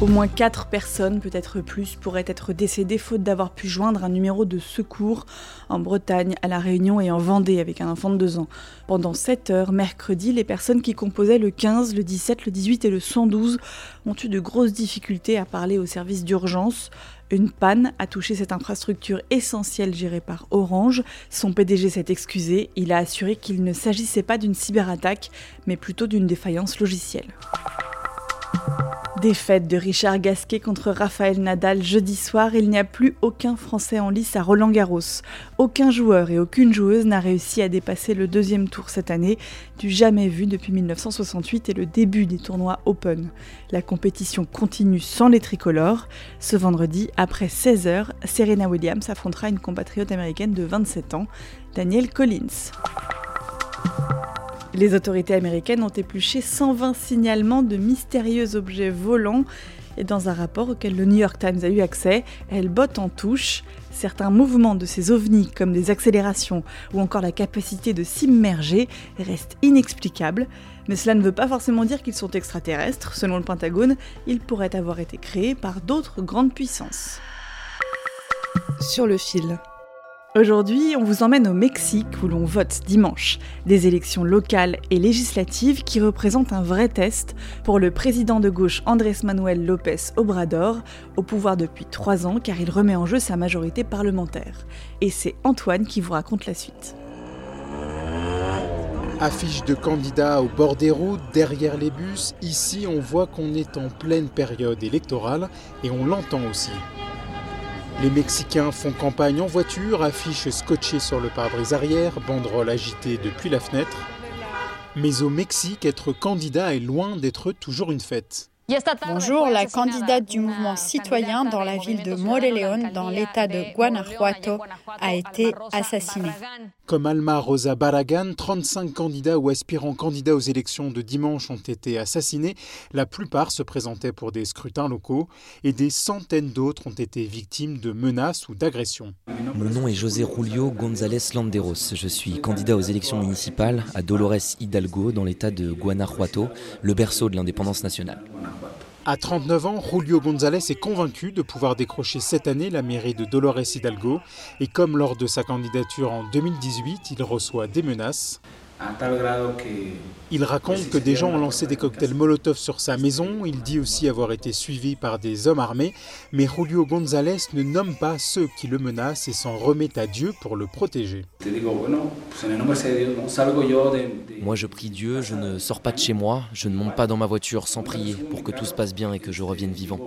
Au moins 4 personnes, peut-être plus, pourraient être décédées faute d'avoir pu joindre un numéro de secours en Bretagne, à La Réunion et en Vendée avec un enfant de 2 ans. Pendant 7 heures, mercredi, les personnes qui composaient le 15, le 17, le 18 et le 112 ont eu de grosses difficultés à parler au service d'urgence. Une panne a touché cette infrastructure essentielle gérée par Orange. Son PDG s'est excusé. Il a assuré qu'il ne s'agissait pas d'une cyberattaque, mais plutôt d'une défaillance logicielle. Défaite de Richard Gasquet contre Raphaël Nadal jeudi soir, il n'y a plus aucun Français en lice à Roland Garros. Aucun joueur et aucune joueuse n'a réussi à dépasser le deuxième tour cette année, du jamais vu depuis 1968 et le début des tournois Open. La compétition continue sans les tricolores. Ce vendredi, après 16 heures, Serena Williams affrontera une compatriote américaine de 27 ans, Danielle Collins. Les autorités américaines ont épluché 120 signalements de mystérieux objets volants et dans un rapport auquel le New York Times a eu accès, elles bottent en touche. Certains mouvements de ces ovnis, comme des accélérations ou encore la capacité de s'immerger, restent inexplicables. Mais cela ne veut pas forcément dire qu'ils sont extraterrestres. Selon le Pentagone, ils pourraient avoir été créés par d'autres grandes puissances. Sur le fil. Aujourd'hui, on vous emmène au Mexique où l'on vote dimanche. Des élections locales et législatives qui représentent un vrai test pour le président de gauche Andrés Manuel López Obrador, au pouvoir depuis trois ans car il remet en jeu sa majorité parlementaire. Et c'est Antoine qui vous raconte la suite. Affiche de candidats au bord des routes, derrière les bus. Ici, on voit qu'on est en pleine période électorale et on l'entend aussi. Les Mexicains font campagne en voiture, affiches scotchées sur le pare-brise arrière, banderoles agitées depuis la fenêtre. Mais au Mexique, être candidat est loin d'être toujours une fête. Bonjour, la candidate du mouvement citoyen dans la ville de Moreleón, dans l'état de Guanajuato, a été assassinée. Comme Alma Rosa Barragan, 35 candidats ou aspirants candidats aux élections de dimanche ont été assassinés. La plupart se présentaient pour des scrutins locaux et des centaines d'autres ont été victimes de menaces ou d'agressions. Mon nom est José Julio González Landeros. Je suis candidat aux élections municipales à Dolores Hidalgo dans l'état de Guanajuato, le berceau de l'indépendance nationale. À 39 ans, Julio González est convaincu de pouvoir décrocher cette année la mairie de Dolores Hidalgo et comme lors de sa candidature en 2018, il reçoit des menaces. Il raconte que des gens ont lancé des cocktails Molotov sur sa maison. Il dit aussi avoir été suivi par des hommes armés. Mais Julio González ne nomme pas ceux qui le menacent et s'en remet à Dieu pour le protéger. Moi je prie Dieu, je ne sors pas de chez moi, je ne monte pas dans ma voiture sans prier pour que tout se passe bien et que je revienne vivant.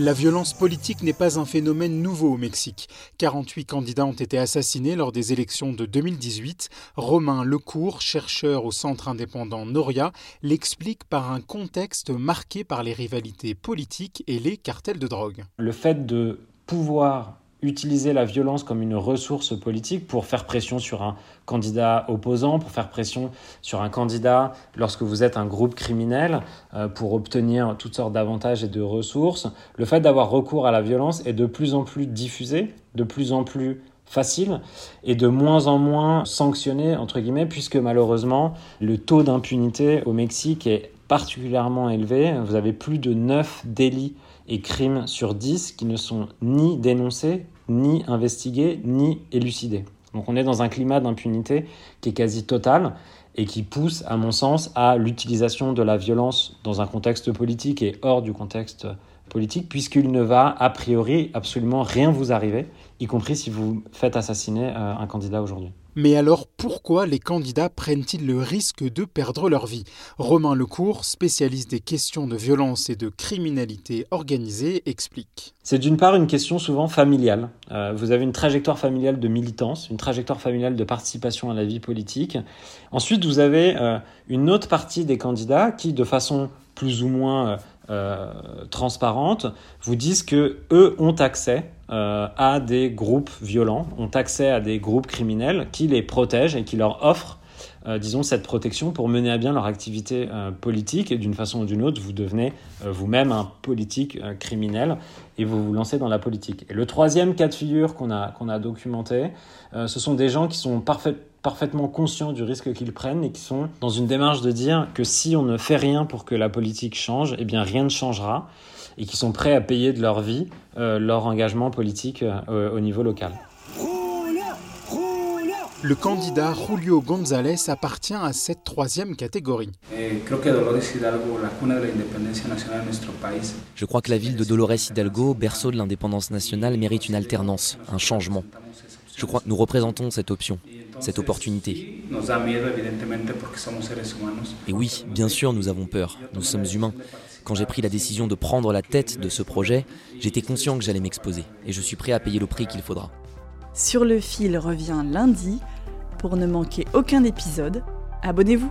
La violence politique n'est pas un phénomène nouveau au Mexique. 48 candidats ont été assassinés lors des élections de 2018. Romain Lecourt, chercheur au centre indépendant Noria, l'explique par un contexte marqué par les rivalités politiques et les cartels de drogue. Le fait de pouvoir utiliser la violence comme une ressource politique pour faire pression sur un candidat opposant, pour faire pression sur un candidat lorsque vous êtes un groupe criminel, euh, pour obtenir toutes sortes d'avantages et de ressources. Le fait d'avoir recours à la violence est de plus en plus diffusé, de plus en plus facile et de moins en moins sanctionné, entre guillemets, puisque malheureusement, le taux d'impunité au Mexique est particulièrement élevé. Vous avez plus de 9 délits et crimes sur 10 qui ne sont ni dénoncés, ni investigués, ni élucidés. Donc on est dans un climat d'impunité qui est quasi total et qui pousse, à mon sens, à l'utilisation de la violence dans un contexte politique et hors du contexte politique, puisqu'il ne va a priori absolument rien vous arriver, y compris si vous faites assassiner euh, un candidat aujourd'hui. Mais alors pourquoi les candidats prennent-ils le risque de perdre leur vie? Romain Lecourt, spécialiste des questions de violence et de criminalité organisée, explique. C'est d'une part une question souvent familiale. Euh, vous avez une trajectoire familiale de militance, une trajectoire familiale de participation à la vie politique. Ensuite, vous avez euh, une autre partie des candidats qui, de façon plus ou moins euh, transparente, vous disent que eux ont accès euh, à des groupes violents, ont accès à des groupes criminels qui les protègent et qui leur offrent, euh, disons, cette protection pour mener à bien leur activité politique. Et d'une façon ou d'une autre, vous devenez vous-même un politique criminel et vous vous lancez dans la politique. Et le troisième cas de figure qu'on a, qu'on a documenté, ce sont des gens qui sont parfaitement conscients du risque qu'ils prennent et qui sont dans une démarche de dire que si on ne fait rien pour que la politique change, eh bien rien ne changera et qui sont prêts à payer de leur vie euh, leur engagement politique euh, au niveau local. Le candidat Julio González appartient à cette troisième catégorie. Je crois que la ville de Dolores Hidalgo, berceau de l'indépendance nationale, mérite une alternance, un changement. Je crois que nous représentons cette option, cette opportunité. Et oui, bien sûr, nous avons peur, nous sommes humains. Quand j'ai pris la décision de prendre la tête de ce projet, j'étais conscient que j'allais m'exposer et je suis prêt à payer le prix qu'il faudra. Sur le fil revient lundi. Pour ne manquer aucun épisode, abonnez-vous.